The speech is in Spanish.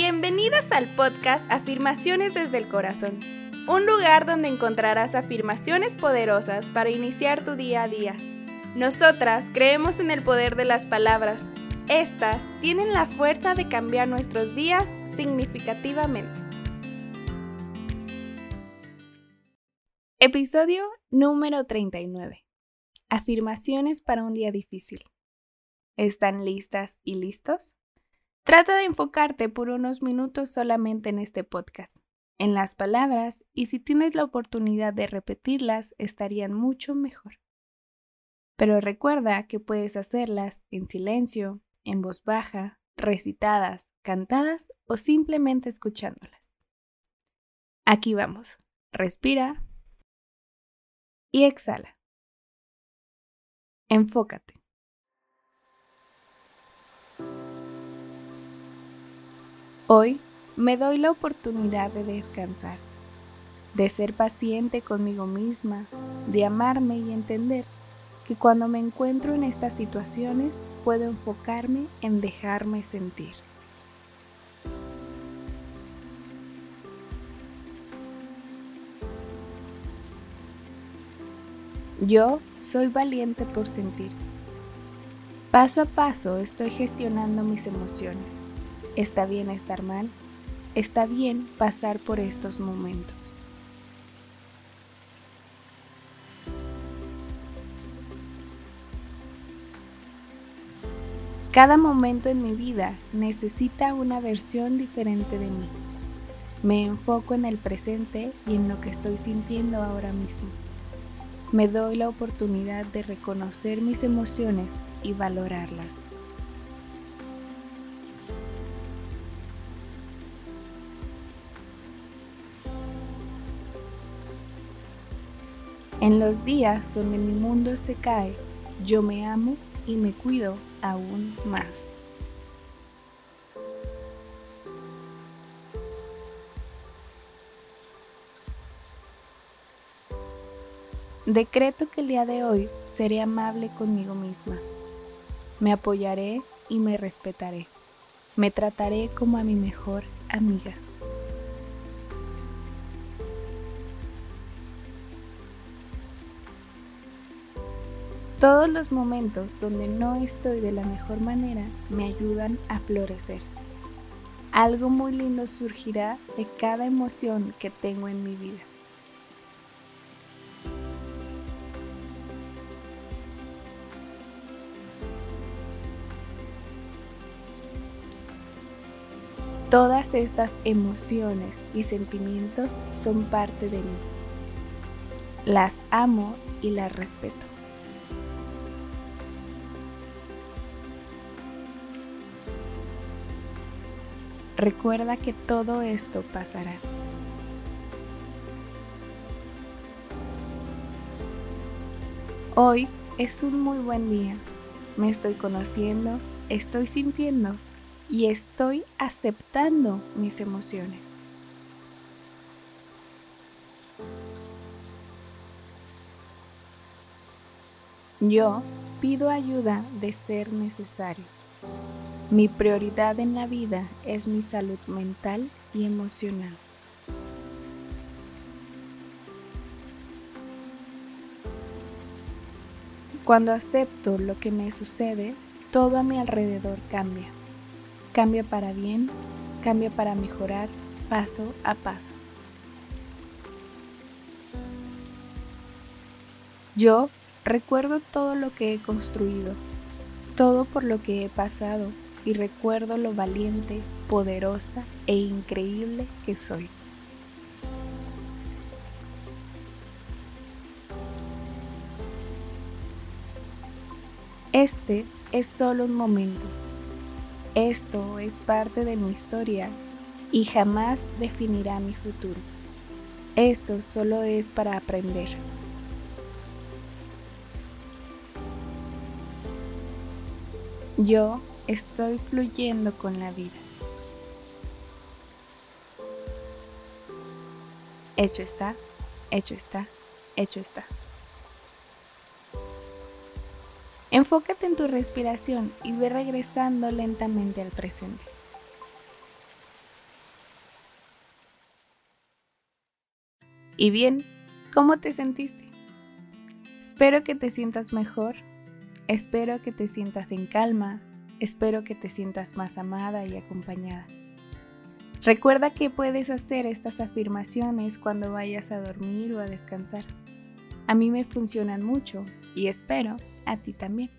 Bienvenidas al podcast Afirmaciones desde el Corazón, un lugar donde encontrarás afirmaciones poderosas para iniciar tu día a día. Nosotras creemos en el poder de las palabras. Estas tienen la fuerza de cambiar nuestros días significativamente. Episodio número 39. Afirmaciones para un día difícil. ¿Están listas y listos? Trata de enfocarte por unos minutos solamente en este podcast, en las palabras, y si tienes la oportunidad de repetirlas, estarían mucho mejor. Pero recuerda que puedes hacerlas en silencio, en voz baja, recitadas, cantadas o simplemente escuchándolas. Aquí vamos. Respira y exhala. Enfócate. Hoy me doy la oportunidad de descansar, de ser paciente conmigo misma, de amarme y entender que cuando me encuentro en estas situaciones puedo enfocarme en dejarme sentir. Yo soy valiente por sentir. Paso a paso estoy gestionando mis emociones Está bien estar mal, está bien pasar por estos momentos. Cada momento en mi vida necesita una versión diferente de mí. Me enfoco en el presente y en lo que estoy sintiendo ahora mismo. Me doy la oportunidad de reconocer mis emociones y valorarlas. En los días donde mi mundo se cae, yo me amo y me cuido aún más. Decreto que el día de hoy seré amable conmigo misma. Me apoyaré y me respetaré. Me trataré como a mi mejor amiga. Todos los momentos donde no estoy de la mejor manera me ayudan a florecer. Algo muy lindo surgirá de cada emoción que tengo en mi vida. Todas estas emociones y sentimientos son parte de mí. Las amo y las respeto. Recuerda que todo esto pasará. Hoy es un muy buen día. Me estoy conociendo, estoy sintiendo y estoy aceptando mis emociones. Yo pido ayuda de ser necesario. Mi prioridad en la vida es mi salud mental y emocional. Cuando acepto lo que me sucede, todo a mi alrededor cambia. Cambia para bien, cambia para mejorar paso a paso. Yo recuerdo todo lo que he construido, todo por lo que he pasado y recuerdo lo valiente, poderosa e increíble que soy. Este es solo un momento. Esto es parte de mi historia y jamás definirá mi futuro. Esto solo es para aprender. Yo Estoy fluyendo con la vida. Hecho está, hecho está, hecho está. Enfócate en tu respiración y ve regresando lentamente al presente. Y bien, ¿cómo te sentiste? Espero que te sientas mejor, espero que te sientas en calma, espero que te sientas más amada y acompañada. Recuerda que puedes hacer estas afirmaciones cuando vayas a dormir o a descansar. A mí me funcionan mucho y espero a ti también.